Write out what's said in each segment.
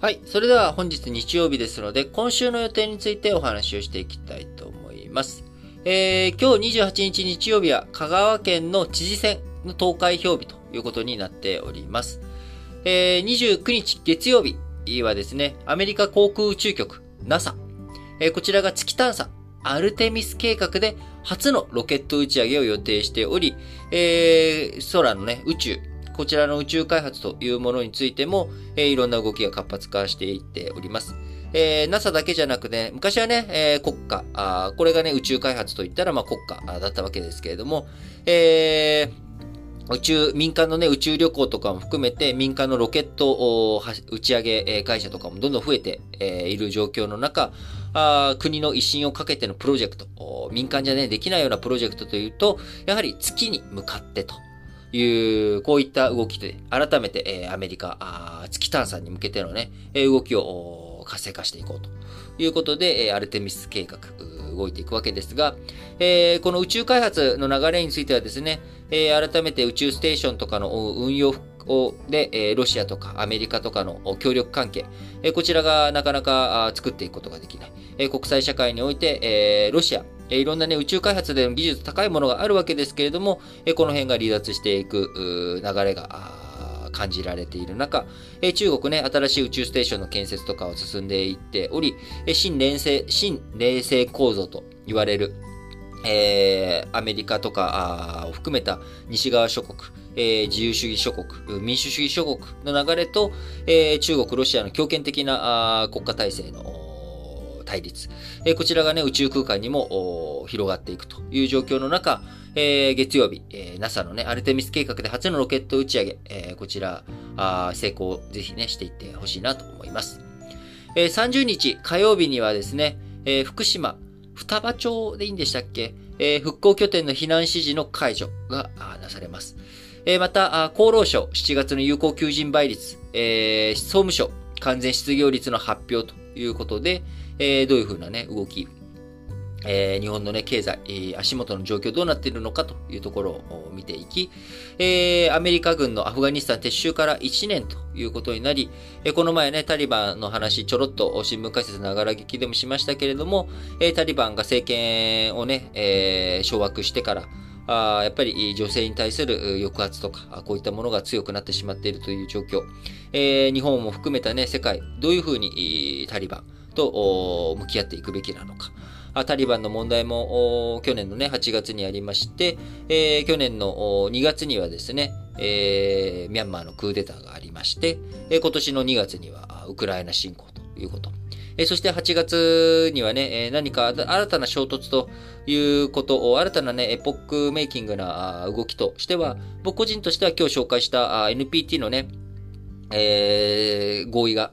はい。それでは本日日曜日ですので、今週の予定についてお話をしていきたいと思います。えー、今日28日日曜日は香川県の知事選の投開票日ということになっております。えー、29日月曜日はですね、アメリカ航空宇宙局 NASA、えー、こちらが月探査アルテミス計画で初のロケット打ち上げを予定しており、えー、空のね、宇宙、こちらの宇宙開発というものについても、えー、いろんな動きが活発化していっております。えー、NASA だけじゃなくね、昔はね、えー、国家あ、これがね、宇宙開発といったら、まあ、国家だったわけですけれども、えー、宇宙、民間のね、宇宙旅行とかも含めて、民間のロケットを打ち上げ会社とかもどんどん増えて、いる状況の中、あ国の威信をかけてのプロジェクト、民間じゃね、できないようなプロジェクトというと、やはり月に向かってと。いう、こういった動きで、改めて、え、アメリカ、あ月探査に向けてのね、動きを活性化していこうということで、え、アルテミス計画、動いていくわけですが、えー、この宇宙開発の流れについてはですね、えー、改めて宇宙ステーションとかの運用をで、えロシアとかアメリカとかの協力関係、えこちらがなかなか作っていくことができない。え国際社会において、えロシア、えいろんなね、宇宙開発での技術高いものがあるわけですけれども、えこの辺が離脱していく流れが感じられている中、え中国ね、新しい宇宙ステーションの建設とかを進んでいっており、え新連星、新冷静構造と言われる、えー、アメリカとかを含めた西側諸国、えー、自由主義諸国、民主主義諸国の流れと、えー、中国、ロシアの強権的な国家体制の対立。えこちらがね、宇宙空間にも広がっていくという状況の中、えー、月曜日、えー、NASA のね、アルテミス計画で初のロケット打ち上げ、えー、こちら、あ成功ぜひね、していってほしいなと思います。えー、30日火曜日にはですね、えー、福島、双葉町でいいんでしたっけ、えー、復興拠点の避難指示の解除がなされます。えー、また、厚労省7月の有効求人倍率、えー、総務省完全失業率の発表ということで、えー、どういうふうなね、動き、えー、日本のね、経済、足元の状況どうなっているのかというところを見ていき、えー、アメリカ軍のアフガニスタン撤収から1年ということになり、え、この前ね、タリバンの話、ちょろっと新聞解説ながら聞きでもしましたけれども、え、タリバンが政権をね、え、掌握してから、あやっぱり女性に対する抑圧とか、こういったものが強くなってしまっているという状況。え、日本も含めたね、世界、どういうふうにタリバンと向き合っていくべきなのか。タリバンの問題も去年のね、8月にありまして、えー、去年の2月にはですね、えー、ミャンマーのクーデターがありまして、えー、今年の2月にはウクライナ侵攻ということ。えー、そして8月にはね、え何か新たな衝突ということを、新たなね、エポックメイキングな動きとしては、僕個人としては今日紹介した NPT のね、えー、合意が、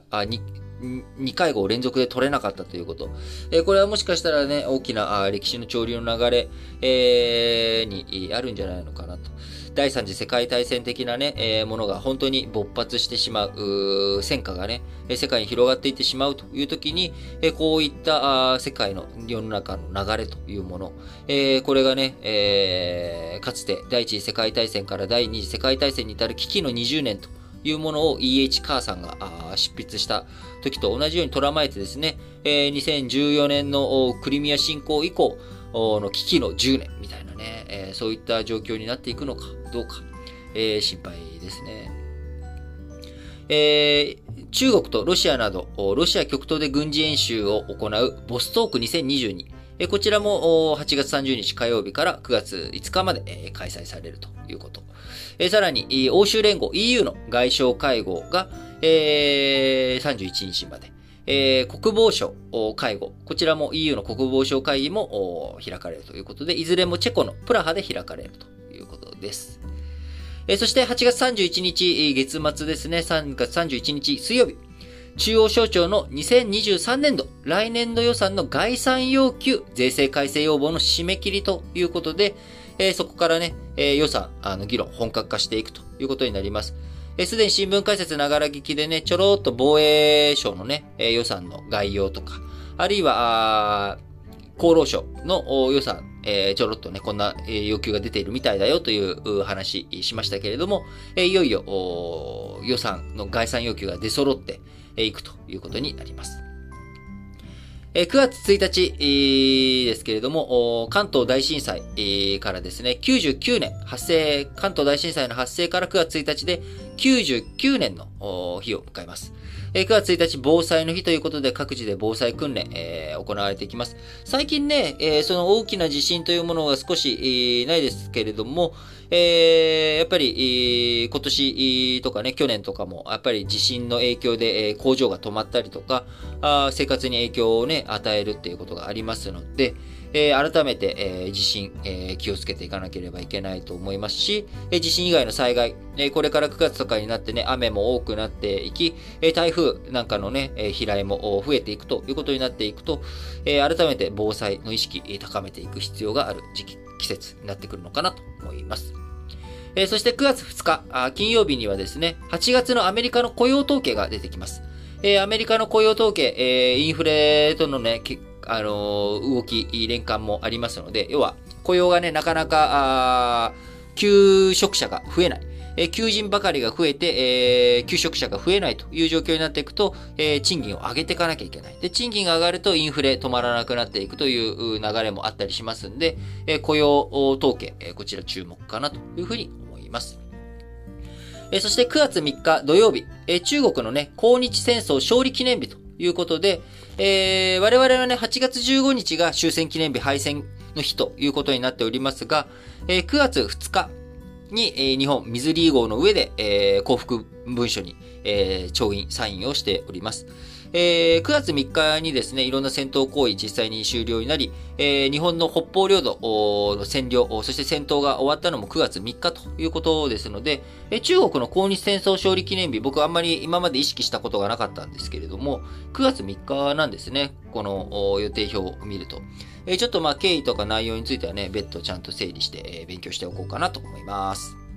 2回合連続で取れなかったということ。えー、これはもしかしたらね、大きなあ歴史の潮流の流れ、えー、にあるんじゃないのかなと。第三次世界大戦的なね、えー、ものが本当に勃発してしまう、う戦火がね、世界に広がっていってしまうという時に、えー、こういったあ世界の世の中の流れというもの、えー、これがね、えー、かつて第一次世界大戦から第二次世界大戦に至る危機の20年というものを E.H. カーさんが執筆した時と同じように捉まえてですね、えー、2014年のクリミア侵攻以降の危機の10年みたいなね、えー、そういった状況になっていくのかどうか、えー、心配ですね。えー、中国とロシアなど、ロシア極東で軍事演習を行うボストーク2022。こちらも8月30日火曜日から9月5日まで開催されるということ。さらに、欧州連合 EU の外相会合が31日まで。え、国防省会合。こちらも EU の国防省会議も開かれるということで、いずれもチェコのプラハで開かれるということです。え、そして8月31日、月末ですね、3月31日水曜日。中央省庁の2023年度、来年度予算の概算要求、税制改正要望の締め切りということで、えー、そこからね、えー、予算、あの、議論、本格化していくということになります。す、で、に新聞解説ながら聞きでね、ちょろっと防衛省のね、えー、予算の概要とか、あるいは、厚労省の予算、えー、ちょろっとね、こんな、要求が出ているみたいだよという話しましたけれども、えー、いよいよ予算の概算要求が出揃って、いくということになります。9月1日ですけれども、関東大震災からですね、99年発生、関東大震災の発生から9月1日で99年の日を迎えます。9月1日防災の日ということで各地で防災訓練、え、行われていきます。最近ね、え、その大きな地震というものが少し、ないですけれども、え、やっぱり、今年とかね、去年とかも、やっぱり地震の影響で、え、工場が止まったりとか、あ生活に影響をね、与えるっていうことがありますので、えー、改めて、えー、地震、えー、気をつけていかなければいけないと思いますし、え、地震以外の災害、え、これから9月とかになってね、雨も多くなっていき、え、台風なんかのね、え、飛来も増えていくということになっていくと、え、改めて防災の意識、高めていく必要がある時期、季節になってくるのかなと思います。え、そして9月2日あ、金曜日にはですね、8月のアメリカの雇用統計が出てきます。えー、アメリカの雇用統計、えー、インフレとのね、あの動き、連関もありますので、要は、雇用がね、なかなか、求職者が増えない。え求人ばかりが増えて、えー、求職者が増えないという状況になっていくと、えー、賃金を上げていかなきゃいけない。で、賃金が上がるとインフレ止まらなくなっていくという流れもあったりしますんで、えー、雇用統計、えこちら注目かなというふうに思います。えそして9月3日土曜日、え中国のね、抗日戦争勝利記念日ということで、えー、我々はね、8月15日が終戦記念日敗戦の日ということになっておりますが、えー、9月2日に、えー、日本水リー号の上で、えー、幸福文書に、えー、調印、サインをしております。えー、9月3日にですね、いろんな戦闘行為実際に終了になり、えー、日本の北方領土の占領、そして戦闘が終わったのも9月3日ということですので、えー、中国の抗日戦争勝利記念日、僕あんまり今まで意識したことがなかったんですけれども、9月3日なんですね、この予定表を見ると。えー、ちょっとまあ経緯とか内容についてはね、別途ちゃんと整理して、えー、勉強しておこうかなと思います。